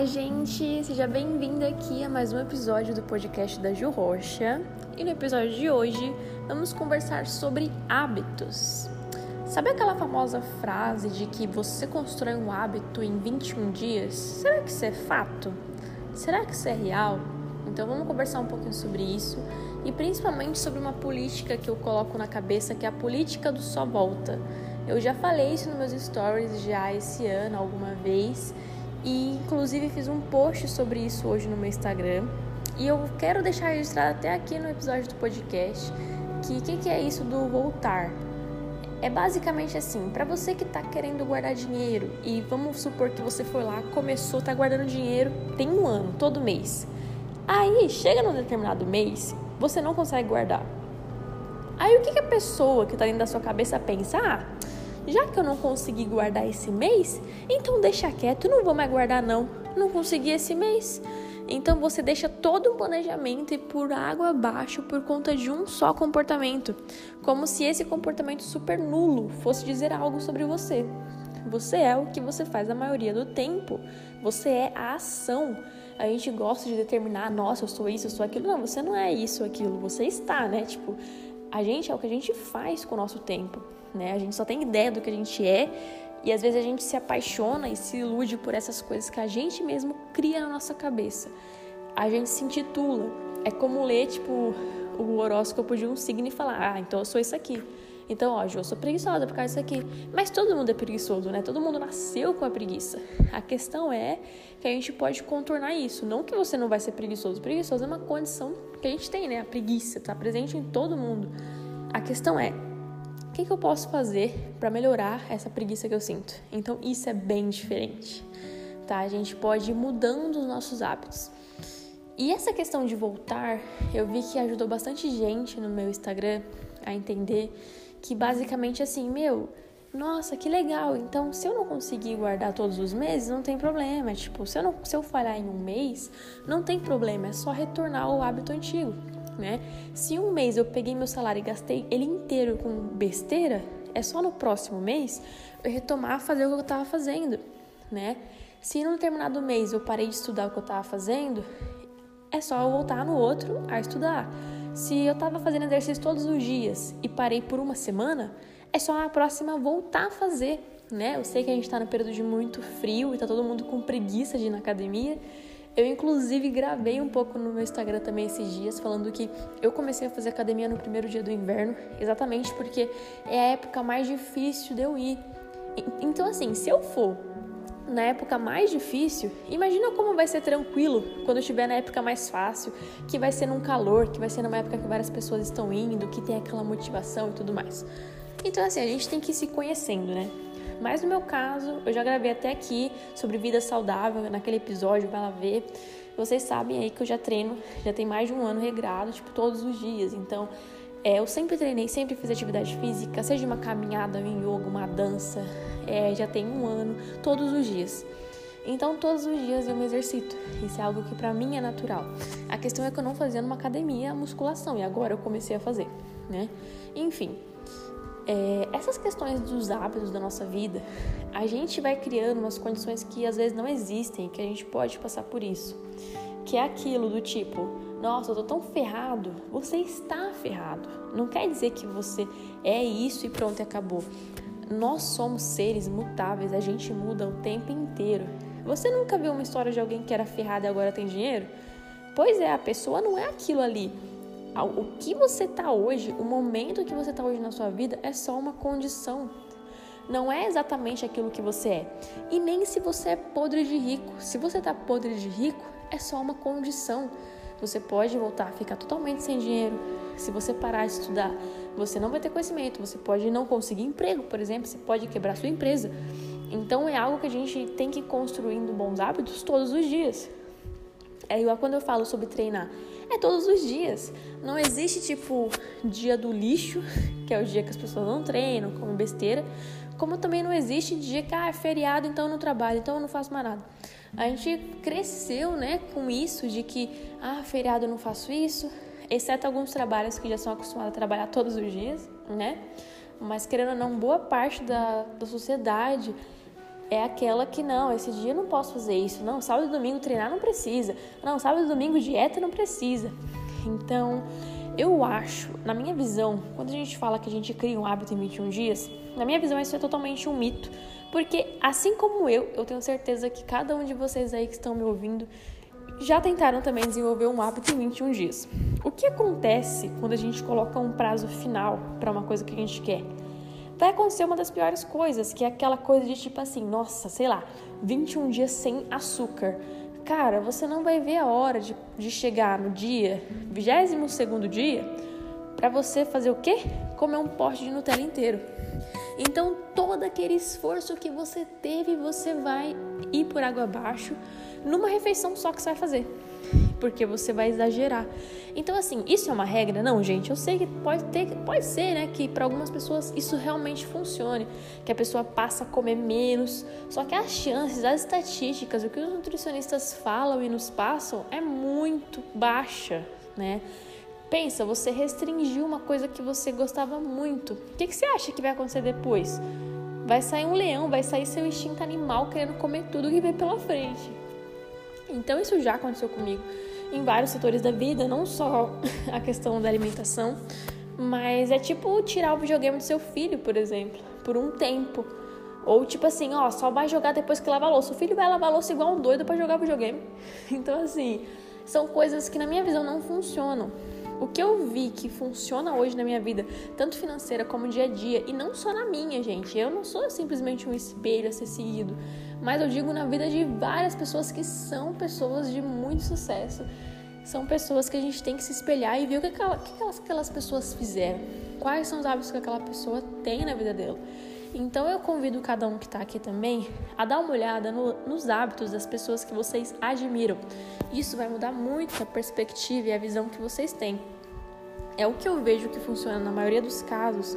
Olá, gente! Seja bem-vindo aqui a mais um episódio do podcast da Ju Rocha. E no episódio de hoje vamos conversar sobre hábitos. Sabe aquela famosa frase de que você constrói um hábito em 21 dias? Será que isso é fato? Será que isso é real? Então vamos conversar um pouquinho sobre isso e principalmente sobre uma política que eu coloco na cabeça que é a política do só volta. Eu já falei isso nos meus stories já esse ano alguma vez e inclusive fiz um post sobre isso hoje no meu Instagram. E eu quero deixar registrado até aqui no episódio do podcast que o que, que é isso do voltar. É basicamente assim, para você que está querendo guardar dinheiro e vamos supor que você foi lá, começou, tá guardando dinheiro, tem um ano, todo mês. Aí chega num determinado mês, você não consegue guardar. Aí o que, que a pessoa que está dentro da sua cabeça pensa? Ah, já que eu não consegui guardar esse mês, então deixa quieto, não vou mais guardar não. Não consegui esse mês. Então você deixa todo um planejamento e por água abaixo por conta de um só comportamento, como se esse comportamento super nulo fosse dizer algo sobre você. Você é o que você faz a maioria do tempo. Você é a ação. A gente gosta de determinar, nossa, eu sou isso, eu sou aquilo. Não, você não é isso, aquilo. Você está, né? Tipo, a gente é o que a gente faz com o nosso tempo né? A gente só tem ideia do que a gente é e às vezes a gente se apaixona e se ilude por essas coisas que a gente mesmo cria na nossa cabeça. A gente se intitula. É como ler, tipo, o horóscopo de um signo e falar: Ah, então eu sou isso aqui. Então, ó, eu sou preguiçosa por causa disso aqui. Mas todo mundo é preguiçoso, né? Todo mundo nasceu com a preguiça. A questão é que a gente pode contornar isso. Não que você não vai ser preguiçoso. Preguiçoso é uma condição que a gente tem, né? A preguiça tá presente em todo mundo. A questão é, que, que eu posso fazer para melhorar essa preguiça que eu sinto? Então, isso é bem diferente, tá? A gente pode ir mudando os nossos hábitos. E essa questão de voltar, eu vi que ajudou bastante gente no meu Instagram a entender que basicamente assim, meu, nossa, que legal. Então, se eu não conseguir guardar todos os meses, não tem problema. Tipo, se eu, não, se eu falhar em um mês, não tem problema. É só retornar ao hábito antigo né? Se um mês eu peguei meu salário e gastei ele inteiro com besteira, é só no próximo mês eu retomar a fazer o que eu estava fazendo, né? Se num determinado mês eu parei de estudar o que eu estava fazendo, é só eu voltar no outro a estudar. Se eu estava fazendo exercício todos os dias e parei por uma semana, é só na próxima voltar a fazer, né? Eu sei que a gente está no período de muito frio e tá todo mundo com preguiça de ir na academia. Eu, inclusive, gravei um pouco no meu Instagram também esses dias, falando que eu comecei a fazer academia no primeiro dia do inverno, exatamente porque é a época mais difícil de eu ir. Então, assim, se eu for na época mais difícil, imagina como vai ser tranquilo quando eu estiver na época mais fácil, que vai ser num calor, que vai ser numa época que várias pessoas estão indo, que tem aquela motivação e tudo mais. Então, assim, a gente tem que ir se conhecendo, né? Mas no meu caso, eu já gravei até aqui sobre vida saudável, naquele episódio, vai lá ver. Vocês sabem aí que eu já treino, já tem mais de um ano regrado, tipo, todos os dias. Então, é, eu sempre treinei, sempre fiz atividade física, seja uma caminhada, um yoga, uma dança, é, já tem um ano, todos os dias. Então, todos os dias eu me exercito. Isso é algo que para mim é natural. A questão é que eu não fazia numa academia musculação e agora eu comecei a fazer, né? Enfim, é, essas questões dos hábitos da nossa vida, a gente vai criando umas condições que às vezes não existem, que a gente pode passar por isso. Que é aquilo do tipo, nossa, eu tô tão ferrado. Você está ferrado. Não quer dizer que você é isso e pronto, acabou. Nós somos seres mutáveis, a gente muda o tempo inteiro. Você nunca viu uma história de alguém que era ferrado e agora tem dinheiro? Pois é, a pessoa não é aquilo ali o que você está hoje, o momento que você está hoje na sua vida é só uma condição. Não é exatamente aquilo que você é. E nem se você é podre de rico. Se você está podre de rico, é só uma condição. Você pode voltar a ficar totalmente sem dinheiro. Se você parar de estudar, você não vai ter conhecimento. Você pode não conseguir emprego, por exemplo. Você pode quebrar sua empresa. Então é algo que a gente tem que ir construindo bons hábitos todos os dias. É igual quando eu falo sobre treinar. É todos os dias. Não existe tipo dia do lixo, que é o dia que as pessoas não treinam, como besteira. Como também não existe dia que ah, é feriado, então eu não trabalho, então eu não faço mais nada. A gente cresceu, né, com isso de que ah, feriado eu não faço isso, exceto alguns trabalhos que já são acostumados a trabalhar todos os dias, né? Mas querendo ou não, boa parte da, da sociedade é aquela que não, esse dia eu não posso fazer isso, não, sábado e domingo treinar não precisa, não, sábado e domingo dieta não precisa. Então, eu acho, na minha visão, quando a gente fala que a gente cria um hábito em 21 dias, na minha visão isso é totalmente um mito, porque assim como eu, eu tenho certeza que cada um de vocês aí que estão me ouvindo já tentaram também desenvolver um hábito em 21 dias. O que acontece quando a gente coloca um prazo final para uma coisa que a gente quer? Vai acontecer uma das piores coisas, que é aquela coisa de tipo assim, nossa, sei lá, 21 dias sem açúcar. Cara, você não vai ver a hora de, de chegar no dia, 22 segundo dia, para você fazer o quê? Comer um pote de Nutella inteiro. Então, todo aquele esforço que você teve, você vai ir por água abaixo numa refeição só que você vai fazer. Porque você vai exagerar. Então, assim, isso é uma regra? Não, gente. Eu sei que pode ter, pode ser, né, que para algumas pessoas isso realmente funcione, que a pessoa passa a comer menos. Só que as chances, as estatísticas, o que os nutricionistas falam e nos passam é muito baixa, né? Pensa, você restringiu uma coisa que você gostava muito. O que, que você acha que vai acontecer depois? Vai sair um leão, vai sair seu instinto animal querendo comer tudo que vem pela frente. Então isso já aconteceu comigo em vários setores da vida, não só a questão da alimentação, mas é tipo tirar o videogame do seu filho, por exemplo, por um tempo. Ou tipo assim, ó, só vai jogar depois que lavar louça. O filho vai lavar louça igual um doido para jogar videogame. Então assim, são coisas que na minha visão não funcionam. O que eu vi que funciona hoje na minha vida, tanto financeira como dia a dia, e não só na minha, gente. Eu não sou simplesmente um espelho a ser seguido, mas eu digo na vida de várias pessoas que são pessoas de muito sucesso. São pessoas que a gente tem que se espelhar e ver o que, aquela, que aquelas, aquelas pessoas fizeram, quais são os hábitos que aquela pessoa tem na vida dela. Então eu convido cada um que está aqui também a dar uma olhada no, nos hábitos das pessoas que vocês admiram. Isso vai mudar muito a perspectiva e a visão que vocês têm. É o que eu vejo que funciona na maioria dos casos.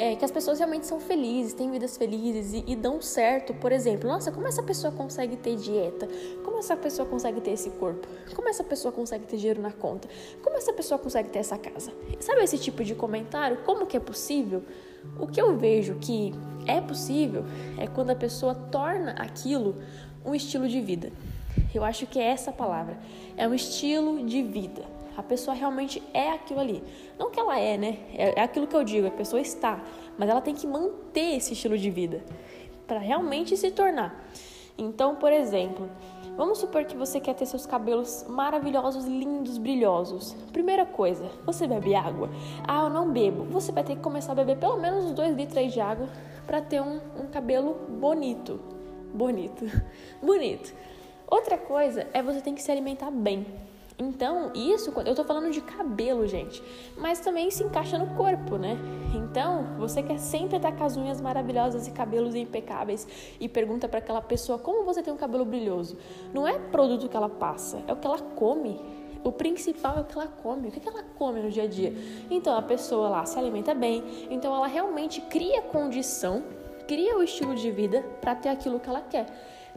É que as pessoas realmente são felizes, têm vidas felizes e, e dão certo. Por exemplo, nossa, como essa pessoa consegue ter dieta? Como essa pessoa consegue ter esse corpo? Como essa pessoa consegue ter dinheiro na conta? Como essa pessoa consegue ter essa casa? Sabe esse tipo de comentário? Como que é possível? O que eu vejo que é possível é quando a pessoa torna aquilo um estilo de vida. Eu acho que é essa palavra. É um estilo de vida. A pessoa realmente é aquilo ali. Não que ela é, né? É, é aquilo que eu digo, a pessoa está. Mas ela tem que manter esse estilo de vida para realmente se tornar. Então, por exemplo, Vamos supor que você quer ter seus cabelos maravilhosos, lindos, brilhosos. Primeira coisa, você bebe água? Ah, eu não bebo. Você vai ter que começar a beber pelo menos uns 2 litros de água para ter um, um cabelo bonito. Bonito. Bonito. Outra coisa é você tem que se alimentar bem. Então, isso, eu tô falando de cabelo, gente, mas também se encaixa no corpo, né? Então, você quer sempre estar com as unhas maravilhosas e cabelos impecáveis e pergunta para aquela pessoa como você tem um cabelo brilhoso. Não é produto que ela passa, é o que ela come. O principal é o que ela come, o que ela come no dia a dia. Então, a pessoa lá se alimenta bem, então ela realmente cria condição, cria o estilo de vida para ter aquilo que ela quer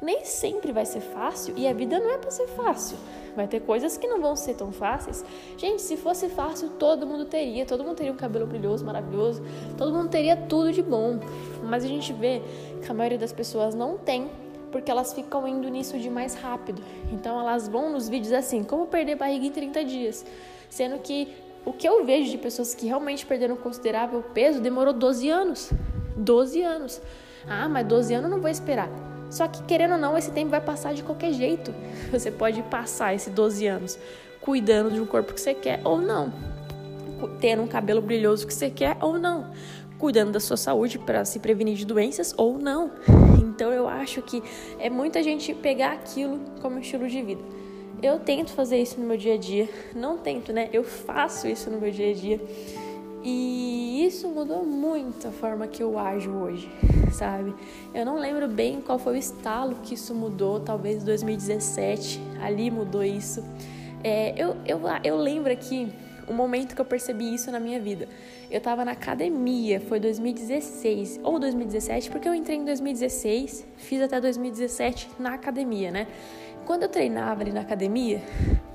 nem sempre vai ser fácil e a vida não é para ser fácil. Vai ter coisas que não vão ser tão fáceis. Gente, se fosse fácil, todo mundo teria. Todo mundo teria um cabelo brilhoso, maravilhoso. Todo mundo teria tudo de bom. Mas a gente vê que a maioria das pessoas não tem, porque elas ficam indo nisso de mais rápido. Então elas vão nos vídeos assim, como perder barriga em 30 dias. Sendo que o que eu vejo de pessoas que realmente perderam considerável peso demorou 12 anos. 12 anos. Ah, mas 12 anos eu não vou esperar. Só que, querendo ou não, esse tempo vai passar de qualquer jeito. Você pode passar esses 12 anos cuidando de um corpo que você quer ou não, tendo um cabelo brilhoso que você quer ou não, cuidando da sua saúde para se prevenir de doenças ou não. Então, eu acho que é muita gente pegar aquilo como estilo de vida. Eu tento fazer isso no meu dia a dia, não tento, né? Eu faço isso no meu dia a dia. E isso mudou muito a forma que eu ajo hoje, sabe? Eu não lembro bem qual foi o estalo que isso mudou, talvez 2017, ali mudou isso. É, eu, eu, eu lembro aqui o momento que eu percebi isso na minha vida. eu tava na academia, foi 2016 ou 2017, porque eu entrei em 2016, fiz até 2017 na academia, né? Quando eu treinava ali na academia,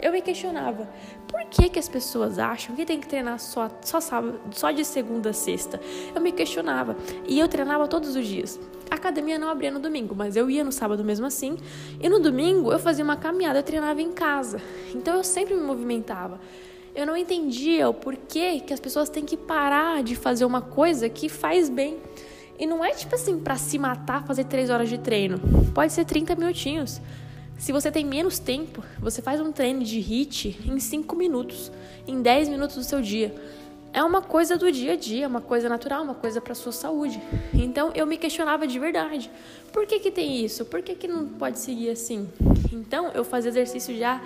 eu me questionava por que, que as pessoas acham que tem que treinar só, só, sábado, só de segunda a sexta. Eu me questionava e eu treinava todos os dias. A academia não abria no domingo, mas eu ia no sábado mesmo assim. E no domingo eu fazia uma caminhada, eu treinava em casa. Então eu sempre me movimentava. Eu não entendia o porquê que as pessoas têm que parar de fazer uma coisa que faz bem. E não é tipo assim para se matar fazer três horas de treino. Pode ser 30 minutinhos. Se você tem menos tempo, você faz um treino de HIIT em 5 minutos, em 10 minutos do seu dia. É uma coisa do dia a dia, uma coisa natural, uma coisa para sua saúde. Então eu me questionava de verdade. Por que, que tem isso? Por que, que não pode seguir assim? Então eu fazia exercício já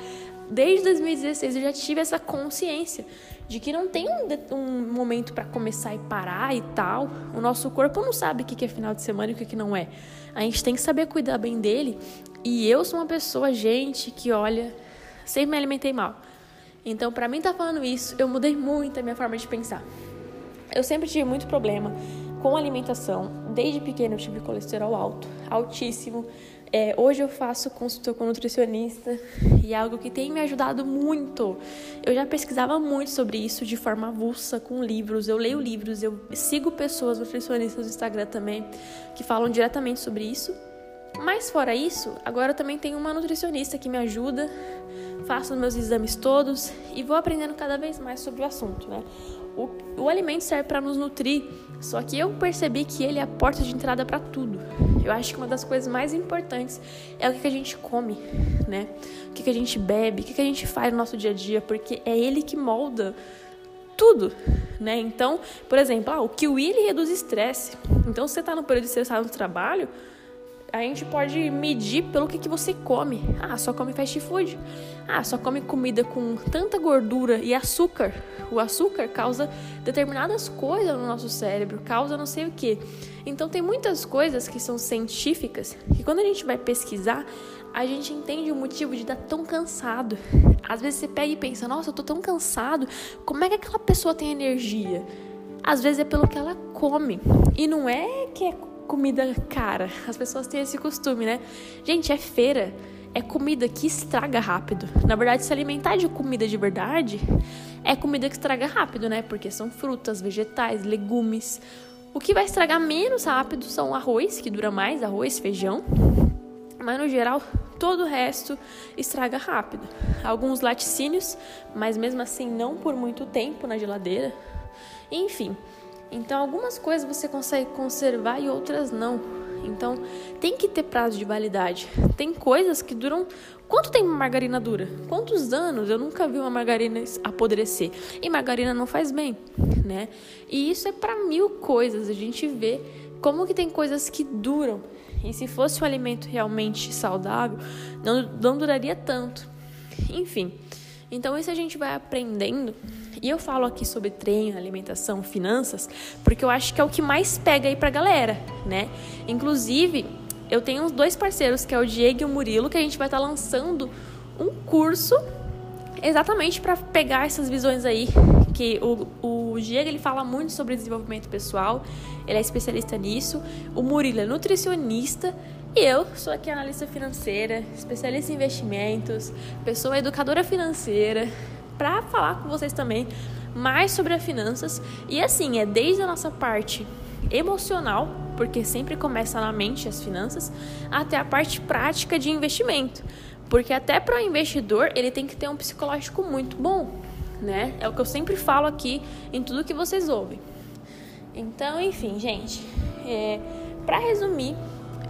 desde 2016, eu já tive essa consciência de que não tem um, um momento para começar e parar e tal. O nosso corpo não sabe o que é final de semana e o que não é. A gente tem que saber cuidar bem dele e eu sou uma pessoa, gente, que olha, sempre me alimentei mal. Então, para mim tá falando isso, eu mudei muito a minha forma de pensar. Eu sempre tive muito problema com alimentação. Desde pequeno eu tive colesterol alto, altíssimo. É, hoje eu faço consulta com nutricionista e é algo que tem me ajudado muito. Eu já pesquisava muito sobre isso de forma avulsa, com livros. Eu leio livros, eu sigo pessoas nutricionistas no Instagram também que falam diretamente sobre isso. Mas fora isso, agora eu também tenho uma nutricionista que me ajuda, faço meus exames todos e vou aprendendo cada vez mais sobre o assunto, né? O, o alimento serve para nos nutrir, só que eu percebi que ele é a porta de entrada para tudo. Eu acho que uma das coisas mais importantes é o que, que a gente come, né? O que, que a gente bebe, o que, que a gente faz no nosso dia a dia, porque é ele que molda tudo, né? Então, por exemplo, ah, o kiwi ele reduz estresse. Então, se você está no período estressado no trabalho, a gente pode medir pelo que, que você come. Ah, só come fast food. Ah, só come comida com tanta gordura e açúcar. O açúcar causa determinadas coisas no nosso cérebro, causa não sei o que. Então tem muitas coisas que são científicas que quando a gente vai pesquisar, a gente entende o motivo de estar tão cansado. Às vezes você pega e pensa, nossa, eu tô tão cansado, como é que aquela pessoa tem energia? Às vezes é pelo que ela come. E não é que é comida cara. As pessoas têm esse costume, né? Gente, é feira. É comida que estraga rápido. Na verdade, se alimentar de comida de verdade é comida que estraga rápido, né? Porque são frutas, vegetais, legumes. O que vai estragar menos rápido são arroz, que dura mais, arroz, feijão. Mas no geral, todo o resto estraga rápido. Alguns laticínios, mas mesmo assim não por muito tempo na geladeira. Enfim, então, algumas coisas você consegue conservar e outras não. Então, tem que ter prazo de validade. Tem coisas que duram. Quanto tempo margarina dura? Quantos anos? Eu nunca vi uma margarina apodrecer. E margarina não faz bem, né? E isso é para mil coisas. A gente vê como que tem coisas que duram. E se fosse um alimento realmente saudável, não, não duraria tanto. Enfim. Então, isso a gente vai aprendendo e eu falo aqui sobre treino, alimentação, finanças, porque eu acho que é o que mais pega aí pra galera, né? Inclusive, eu tenho uns dois parceiros, que é o Diego e o Murilo, que a gente vai estar tá lançando um curso exatamente para pegar essas visões aí que o, o Diego ele fala muito sobre desenvolvimento pessoal, ele é especialista nisso, o Murilo é nutricionista e eu sou aqui analista financeira, especialista em investimentos, pessoa educadora financeira, para falar com vocês também mais sobre as finanças. E assim, é desde a nossa parte emocional, porque sempre começa na mente as finanças, até a parte prática de investimento. Porque até para o investidor, ele tem que ter um psicológico muito bom, né? É o que eu sempre falo aqui em tudo que vocês ouvem. Então, enfim, gente, é, para resumir,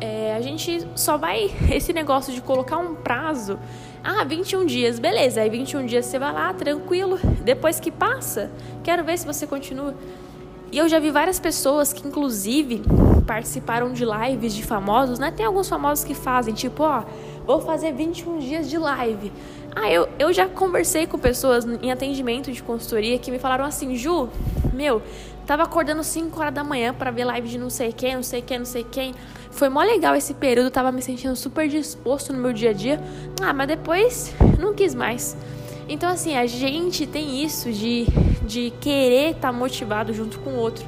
é, a gente só vai esse negócio de colocar um prazo ah, 21 dias, beleza. Aí 21 dias você vai lá, tranquilo. Depois que passa, quero ver se você continua. E eu já vi várias pessoas que, inclusive, participaram de lives de famosos, né? Tem alguns famosos que fazem, tipo, ó, vou fazer 21 dias de live. Ah, eu, eu já conversei com pessoas em atendimento de consultoria que me falaram assim, Ju, meu, tava acordando 5 horas da manhã para ver live de não sei quem, não sei quem, não sei quem. Foi mó legal esse período, tava me sentindo super disposto no meu dia a dia. Ah, mas depois não quis mais. Então, assim, a gente tem isso de, de querer estar tá motivado junto com o outro.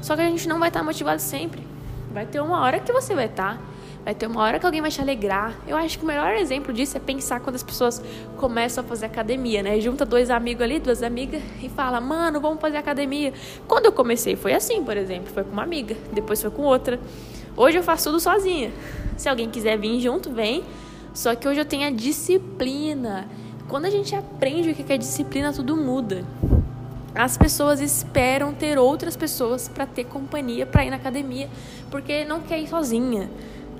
Só que a gente não vai estar tá motivado sempre. Vai ter uma hora que você vai estar. Tá, vai ter uma hora que alguém vai te alegrar. Eu acho que o melhor exemplo disso é pensar quando as pessoas começam a fazer academia, né? Junta dois amigos ali, duas amigas, e fala, mano, vamos fazer academia. Quando eu comecei foi assim, por exemplo. Foi com uma amiga, depois foi com outra. Hoje eu faço tudo sozinha. Se alguém quiser vir junto, vem. Só que hoje eu tenho a disciplina. Quando a gente aprende o que é disciplina, tudo muda. As pessoas esperam ter outras pessoas para ter companhia para ir na academia, porque não quer ir sozinha.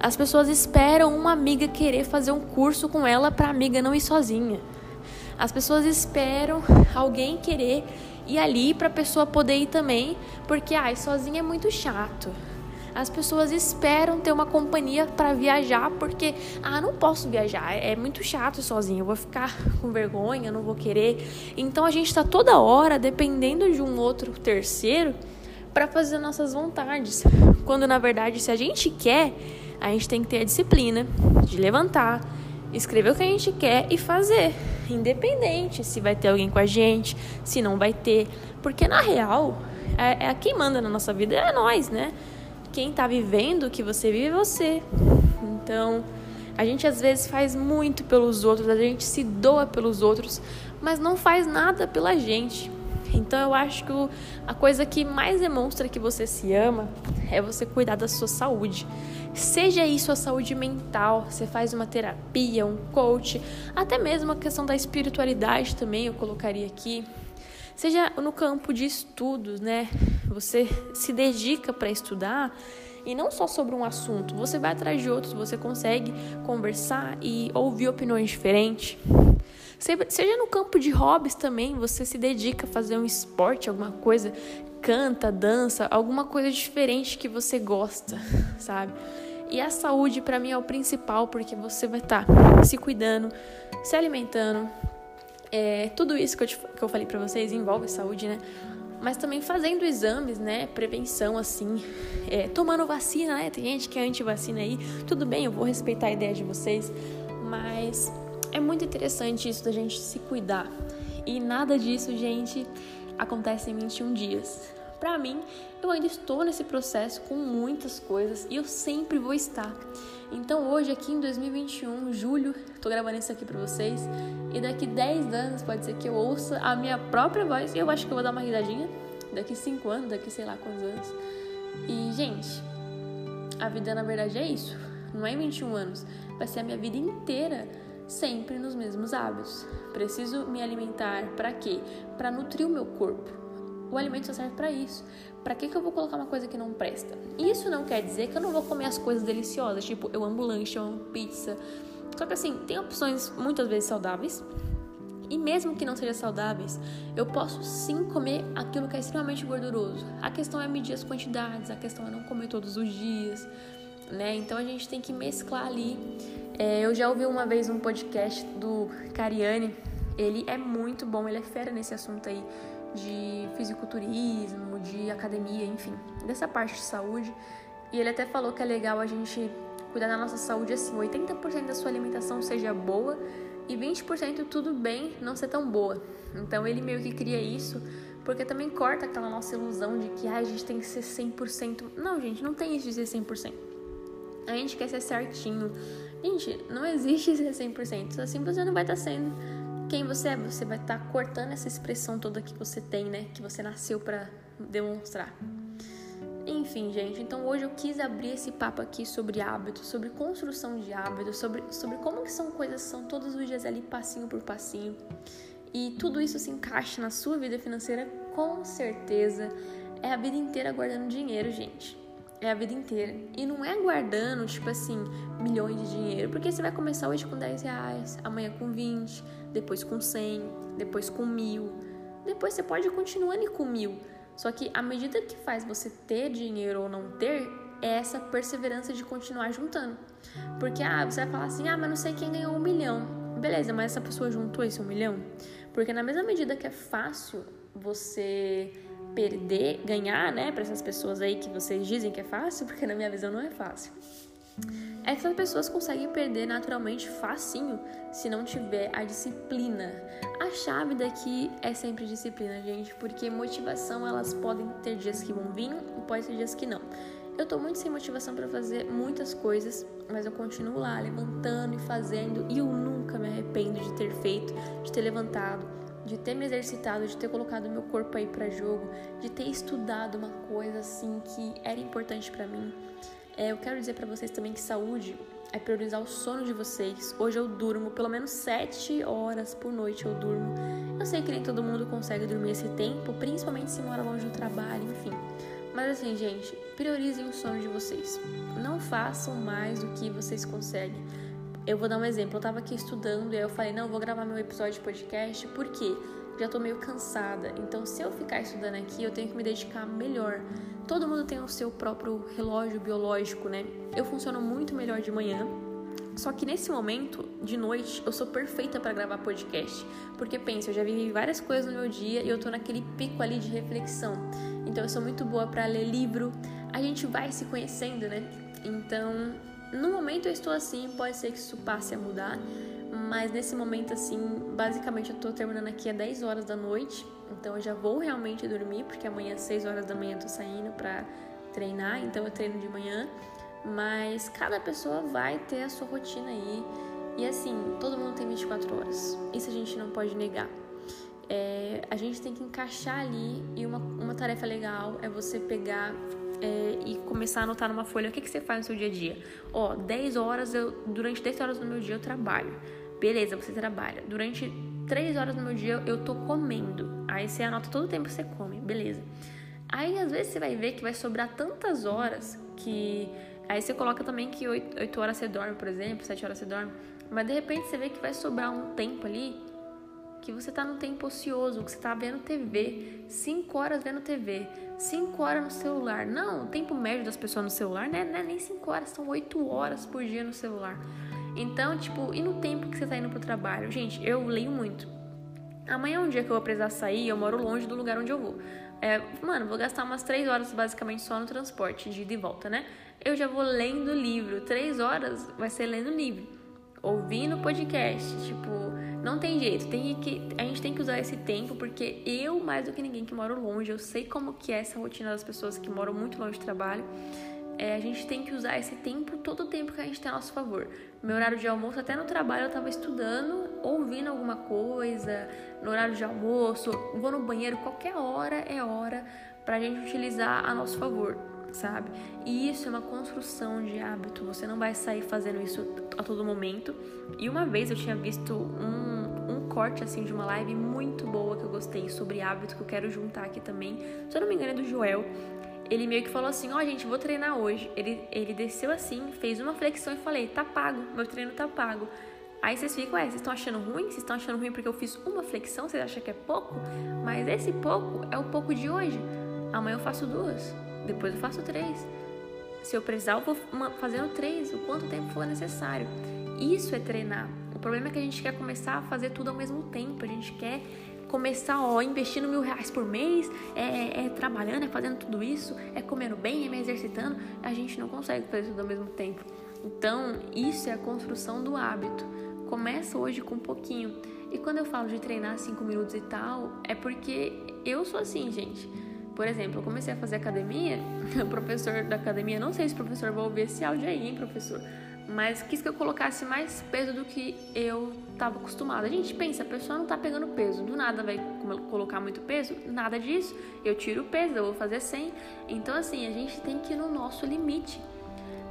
As pessoas esperam uma amiga querer fazer um curso com ela para a amiga não ir sozinha. As pessoas esperam alguém querer ir ali para a pessoa poder ir também, porque ai, sozinha é muito chato. As pessoas esperam ter uma companhia para viajar porque, ah, não posso viajar, é muito chato sozinho, eu vou ficar com vergonha, não vou querer. Então a gente está toda hora dependendo de um outro terceiro para fazer nossas vontades. Quando na verdade, se a gente quer, a gente tem que ter a disciplina de levantar, escrever o que a gente quer e fazer, independente se vai ter alguém com a gente, se não vai ter, porque na real, é, é quem manda na nossa vida é nós, né? quem está vivendo o que você vive é você. Então, a gente às vezes faz muito pelos outros, a gente se doa pelos outros, mas não faz nada pela gente. Então, eu acho que a coisa que mais demonstra que você se ama é você cuidar da sua saúde. Seja isso a saúde mental, você faz uma terapia, um coach, até mesmo a questão da espiritualidade também eu colocaria aqui. Seja no campo de estudos, né? Você se dedica para estudar e não só sobre um assunto, você vai atrás de outros, você consegue conversar e ouvir opiniões diferentes. Seja no campo de hobbies também, você se dedica a fazer um esporte, alguma coisa, canta, dança, alguma coisa diferente que você gosta, sabe? E a saúde para mim é o principal, porque você vai estar tá se cuidando, se alimentando, é, tudo isso que eu, te, que eu falei para vocês envolve saúde, né? Mas também fazendo exames, né? Prevenção, assim. É, tomando vacina, né? Tem gente que é anti-vacina aí. Tudo bem, eu vou respeitar a ideia de vocês. Mas é muito interessante isso da gente se cuidar. E nada disso, gente, acontece em 21 dias. Para mim, eu ainda estou nesse processo com muitas coisas e eu sempre vou estar. Então hoje aqui em 2021, julho, tô gravando isso aqui para vocês e daqui 10 anos pode ser que eu ouça a minha própria voz e eu acho que eu vou dar uma risadinha daqui 5 anos, daqui sei lá quantos anos. E gente, a vida na verdade é isso. Não é 21 anos, vai ser a minha vida inteira sempre nos mesmos hábitos. Preciso me alimentar para quê? Para nutrir o meu corpo o alimento só serve para isso. Para que, que eu vou colocar uma coisa que não presta? Isso não quer dizer que eu não vou comer as coisas deliciosas, tipo, eu amo lanche, eu amo pizza. Só que assim, tem opções muitas vezes saudáveis. E mesmo que não sejam saudáveis, eu posso sim comer aquilo que é extremamente gorduroso. A questão é medir as quantidades, a questão é não comer todos os dias, né? Então a gente tem que mesclar ali. É, eu já ouvi uma vez um podcast do Cariani, ele é muito bom, ele é fera nesse assunto aí de fisiculturismo, de academia, enfim, dessa parte de saúde. E ele até falou que é legal a gente cuidar da nossa saúde assim, 80% da sua alimentação seja boa e 20% tudo bem não ser tão boa. Então ele meio que cria isso porque também corta aquela nossa ilusão de que ah, a gente tem que ser 100%. Não, gente, não tem isso de ser 100%. A gente quer ser certinho. Gente, não existe ser 100%. Assim você não vai estar sendo quem você é, você vai estar tá cortando essa expressão toda que você tem, né? Que você nasceu para demonstrar. Enfim, gente, então hoje eu quis abrir esse papo aqui sobre hábitos, sobre construção de hábitos, sobre, sobre como que são coisas são todos os dias ali passinho por passinho. E tudo isso se encaixa na sua vida financeira, com certeza. É a vida inteira guardando dinheiro, gente. É a vida inteira. E não é guardando, tipo assim, milhões de dinheiro. Porque você vai começar hoje com 10 reais, amanhã com 20, depois com 100, depois com mil. Depois você pode continuar com mil. Só que a medida que faz você ter dinheiro ou não ter é essa perseverança de continuar juntando. Porque ah, você vai falar assim: ah, mas não sei quem ganhou um milhão. Beleza, mas essa pessoa juntou esse um milhão? Porque na mesma medida que é fácil você perder, ganhar, né, para essas pessoas aí que vocês dizem que é fácil, porque na minha visão não é fácil. essas pessoas conseguem perder naturalmente facinho se não tiver a disciplina. A chave daqui é sempre disciplina, gente, porque motivação elas podem ter dias que vão vir e pode ter dias que não. Eu tô muito sem motivação para fazer muitas coisas, mas eu continuo lá levantando e fazendo e eu nunca me arrependo de ter feito, de ter levantado, de ter me exercitado, de ter colocado meu corpo aí para jogo, de ter estudado uma coisa assim que era importante para mim. É, eu quero dizer para vocês também que saúde é priorizar o sono de vocês. Hoje eu durmo pelo menos 7 horas por noite eu durmo. Eu sei que nem todo mundo consegue dormir esse tempo, principalmente se mora longe do trabalho, enfim. Mas assim, gente, priorizem o sono de vocês. Não façam mais do que vocês conseguem. Eu vou dar um exemplo. Eu tava aqui estudando e aí eu falei, não, eu vou gravar meu episódio de podcast, por quê? Já tô meio cansada. Então, se eu ficar estudando aqui, eu tenho que me dedicar melhor. Todo mundo tem o seu próprio relógio biológico, né? Eu funciono muito melhor de manhã. Só que nesse momento, de noite, eu sou perfeita para gravar podcast. Porque pensa, eu já vivi várias coisas no meu dia e eu tô naquele pico ali de reflexão. Então eu sou muito boa para ler livro. A gente vai se conhecendo, né? Então, no momento eu estou assim, pode ser que isso passe a mudar. Mas nesse momento, assim, basicamente eu tô terminando aqui às 10 horas da noite. Então eu já vou realmente dormir, porque amanhã às 6 horas da manhã eu tô saindo pra treinar, então eu treino de manhã. Mas cada pessoa vai ter a sua rotina aí. E assim, todo mundo tem 24 horas. Isso a gente não pode negar. É, a gente tem que encaixar ali e uma, uma tarefa legal é você pegar é, e começar a anotar numa folha o que, que você faz no seu dia a dia. Ó, 10 horas, eu, durante 10 horas do meu dia eu trabalho. Beleza, você trabalha. Durante 3 horas do meu dia eu tô comendo. Aí você anota todo o tempo que você come, beleza. Aí às vezes você vai ver que vai sobrar tantas horas que. Aí você coloca também que 8, 8 horas você dorme, por exemplo, 7 horas você dorme. Mas de repente você vê que vai sobrar um tempo ali que você tá no tempo ocioso, que você tá vendo TV, 5 horas vendo TV, 5 horas no celular. Não, o tempo médio das pessoas no celular né, não é nem 5 horas, são 8 horas por dia no celular. Então, tipo, e no tempo que você tá indo pro trabalho? Gente, eu leio muito. Amanhã é um dia que eu vou precisar sair, eu moro longe do lugar onde eu vou. É, mano, vou gastar umas 3 horas basicamente só no transporte, de ida e volta, né? Eu já vou lendo livro. 3 horas vai ser lendo livro. Ouvindo podcast. Tipo, não tem jeito. Tem que, a gente tem que usar esse tempo, porque eu, mais do que ninguém que moro longe, eu sei como que é essa rotina das pessoas que moram muito longe do trabalho é, a gente tem que usar esse tempo, todo o tempo que a gente tem a nosso favor. Meu horário de almoço, até no trabalho, eu tava estudando, ouvindo alguma coisa, no horário de almoço, vou no banheiro, qualquer hora é hora pra gente utilizar a nosso favor, sabe? E isso é uma construção de hábito, você não vai sair fazendo isso a todo momento. E uma vez eu tinha visto um corte assim de uma live muito boa que eu gostei sobre hábito que eu quero juntar aqui também. Se eu não me engano é do Joel ele meio que falou assim: Ó, oh, gente, vou treinar hoje. Ele, ele desceu assim, fez uma flexão e falei: Tá pago, meu treino tá pago. Aí vocês ficam, ué, vocês estão achando ruim? Vocês estão achando ruim porque eu fiz uma flexão? Vocês acham que é pouco? Mas esse pouco é o pouco de hoje. Amanhã eu faço duas, depois eu faço três. Se eu precisar, eu vou fazendo três, o quanto tempo for necessário. Isso é treinar. O problema é que a gente quer começar a fazer tudo ao mesmo tempo. A gente quer começar, ó, investindo mil reais por mês, é, é, é, trabalhando, é fazendo tudo isso, é comendo bem, é me exercitando, a gente não consegue fazer tudo ao mesmo tempo. Então, isso é a construção do hábito. Começa hoje com um pouquinho. E quando eu falo de treinar cinco minutos e tal, é porque eu sou assim, gente. Por exemplo, eu comecei a fazer academia, o professor da academia, não sei se o professor vai ouvir esse áudio aí, hein, professor? Mas quis que eu colocasse mais peso do que eu estava acostumada. A gente pensa, a pessoa não está pegando peso, do nada vai colocar muito peso, nada disso. Eu tiro o peso, eu vou fazer 100. Então, assim, a gente tem que ir no nosso limite.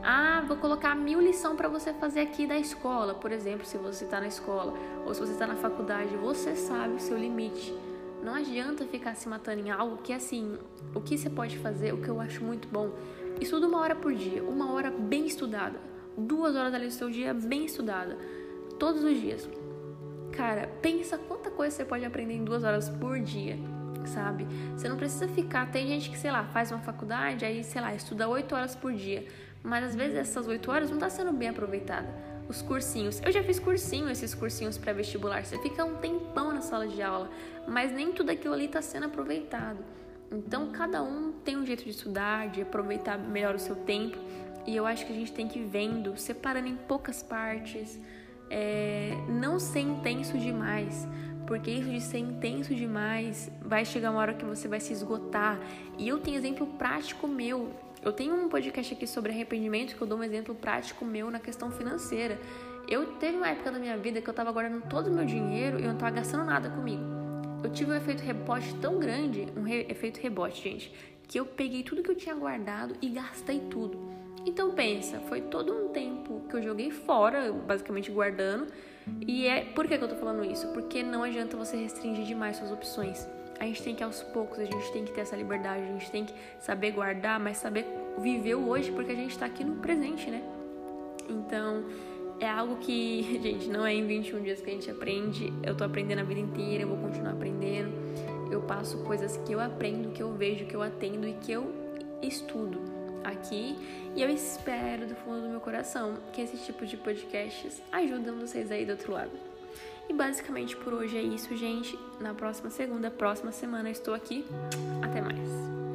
Ah, vou colocar mil lição para você fazer aqui da escola, por exemplo, se você está na escola ou se você está na faculdade, você sabe o seu limite. Não adianta ficar se matando em algo que, assim, o que você pode fazer, o que eu acho muito bom, estuda uma hora por dia, uma hora bem estudada duas horas ali do seu dia bem estudada, todos os dias. Cara, pensa quanta coisa você pode aprender em duas horas por dia, sabe? Você não precisa ficar. Tem gente que, sei lá, faz uma faculdade, aí, sei lá, estuda oito horas por dia. Mas às vezes essas oito horas não tá sendo bem aproveitada. Os cursinhos. Eu já fiz cursinho, esses cursinhos pré-vestibular. Você fica um tempão na sala de aula, mas nem tudo aquilo ali tá sendo aproveitado. Então, cada um tem um jeito de estudar, de aproveitar melhor o seu tempo. E eu acho que a gente tem que ir vendo, separando em poucas partes, é, não ser intenso demais, porque isso de ser intenso demais vai chegar uma hora que você vai se esgotar. E eu tenho exemplo prático meu. Eu tenho um podcast aqui sobre arrependimento que eu dou um exemplo prático meu na questão financeira. Eu teve uma época da minha vida que eu tava guardando todo o meu dinheiro e eu não tava gastando nada comigo. Eu tive um efeito rebote tão grande, um re efeito rebote, gente, que eu peguei tudo que eu tinha guardado e gastei tudo. Então pensa, foi todo um tempo que eu joguei fora, basicamente guardando. E é por que, que eu tô falando isso? Porque não adianta você restringir demais suas opções. A gente tem que aos poucos, a gente tem que ter essa liberdade, a gente tem que saber guardar, mas saber viver o hoje, porque a gente tá aqui no presente, né? Então, é algo que, gente, não é em 21 dias que a gente aprende. Eu tô aprendendo a vida inteira, eu vou continuar aprendendo. Eu passo coisas que eu aprendo, que eu vejo, que eu atendo e que eu estudo aqui e eu espero do fundo do meu coração que esse tipo de podcasts ajudem vocês aí do outro lado. E basicamente por hoje é isso, gente. Na próxima segunda, próxima semana estou aqui. Até mais.